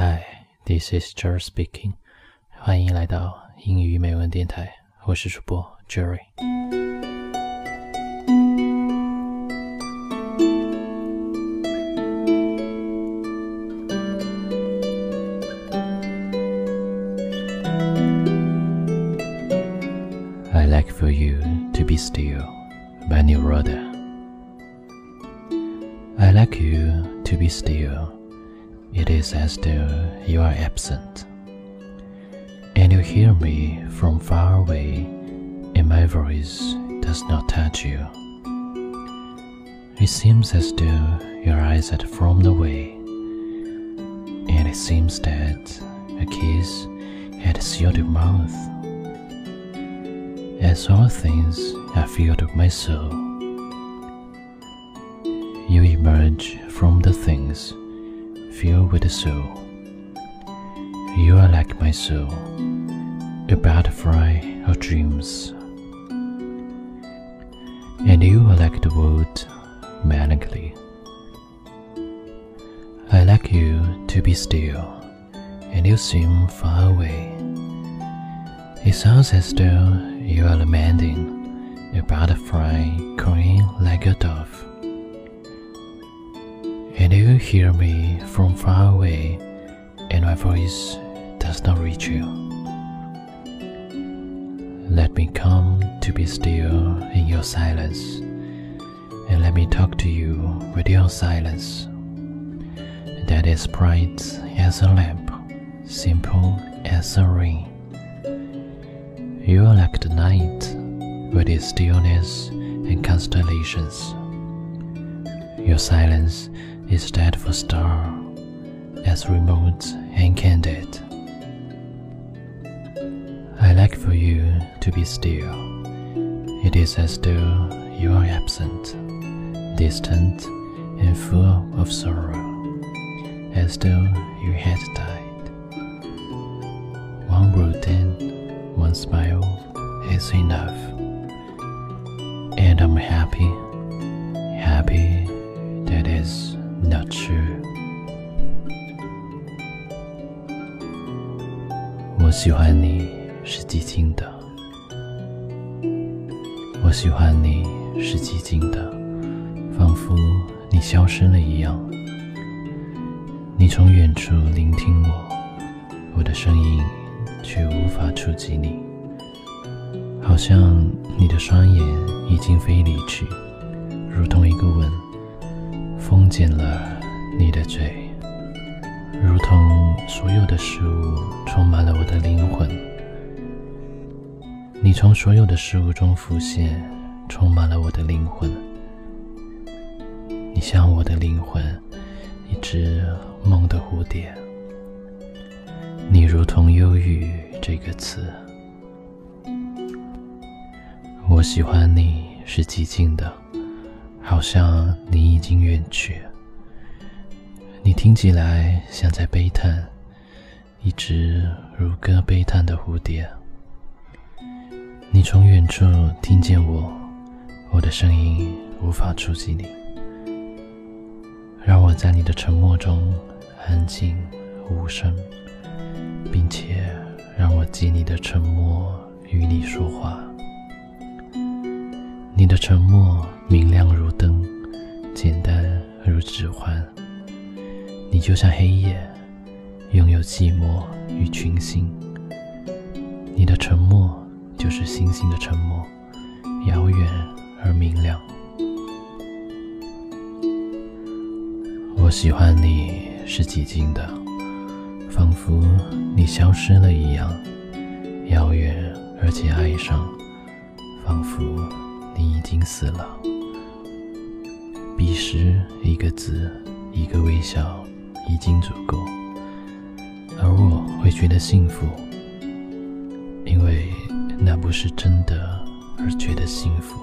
Hi, this is Jerry speaking. 欢迎来到英语美文电台，我是主播 Jerry。I like for you to be still, by Neruda. I like you to be still. It is as though you are absent, and you hear me from far away, and my voice does not touch you. It seems as though your eyes had flown away, and it seems that a kiss had sealed your mouth. As all things are filled with my soul, you emerge from the things filled with the soul. You are like my soul, a butterfly of dreams. And you are like the world, melancholy. I like you to be still, and you seem far away. It sounds as though you are lamenting, a butterfly crying like a dove. Hear me from far away, and my voice does not reach you. Let me come to be still in your silence, and let me talk to you with your silence. That is bright as a lamp, simple as a rain. You are like the night with its stillness and constellations. Your silence is that of a star, as remote and candid. I like for you to be still. It is as though you are absent, distant, and full of sorrow, as though you had died. One and one smile is enough, and I'm happy 我喜欢你是寂静的，我喜欢你是寂静的，仿佛你消失了一样。你从远处聆听我，我的声音却无法触及你，好像你的双眼已经飞离去，如同一个吻。封紧了你的嘴，如同所有的事物充满了我的灵魂。你从所有的事物中浮现，充满了我的灵魂。你像我的灵魂，一只梦的蝴蝶。你如同忧郁这个词。我喜欢你是寂静的。好像你已经远去，你听起来像在悲叹，一只如歌悲叹的蝴蝶。你从远处听见我，我的声音无法触及你，让我在你的沉默中安静无声，并且让我借你的沉默与你说话。你的沉默明亮如灯，简单如指环。你就像黑夜，拥有寂寞与群星。你的沉默就是星星的沉默，遥远而明亮。我喜欢你是寂静的，仿佛你消失了一样，遥远而且哀伤，仿佛。你已经死了。彼时，一个字，一个微笑，已经足够。而我会觉得幸福，因为那不是真的，而觉得幸福。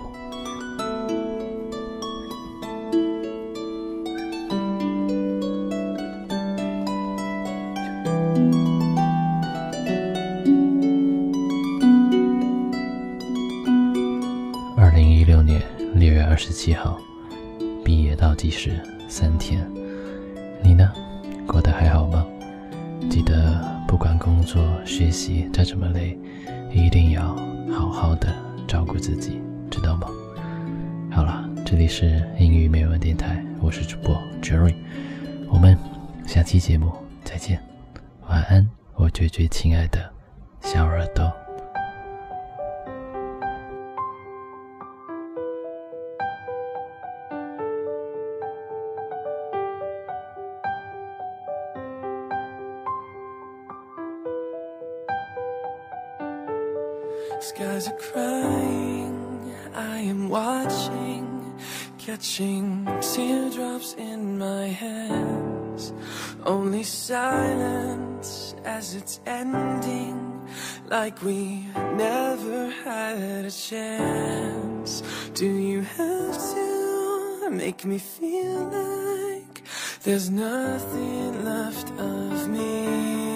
二零一六年六月二十七号，毕业倒计时三天。你呢？过得还好吗？记得不管工作、学习再怎么累，一定要好好的照顾自己，知道吗？好了，这里是英语美文电台，我是主播 Jerry，我们下期节目再见，晚安，我最最亲爱的小耳朵。Skies are crying, I am watching, catching teardrops in my hands. Only silence as it's ending, like we never had a chance. Do you have to make me feel like there's nothing left of me?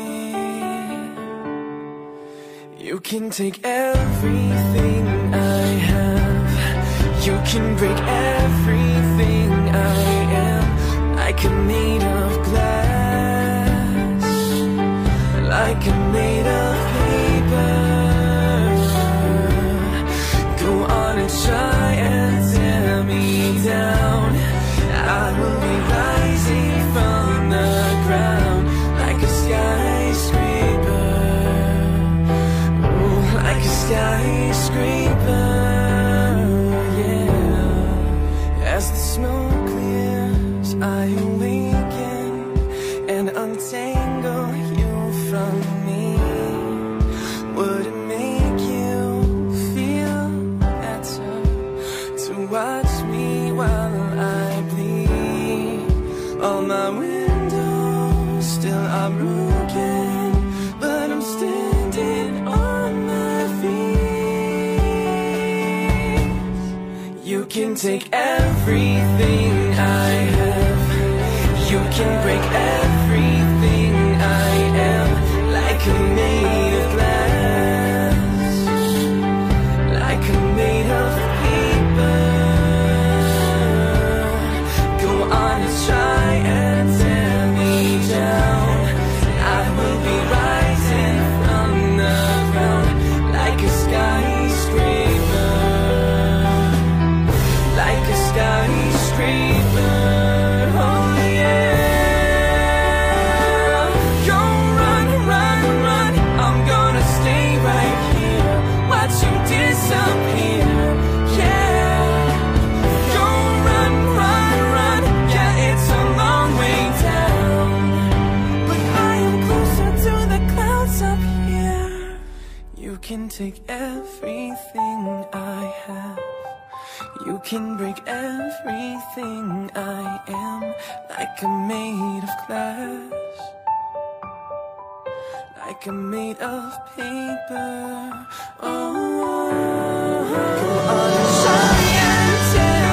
You can take everything I have. You can break everything I am. I'm made of can take everything I have. You can break everything can break everything I am, like I'm made of glass. Like I'm made of paper. Oh, oh, oh. and tear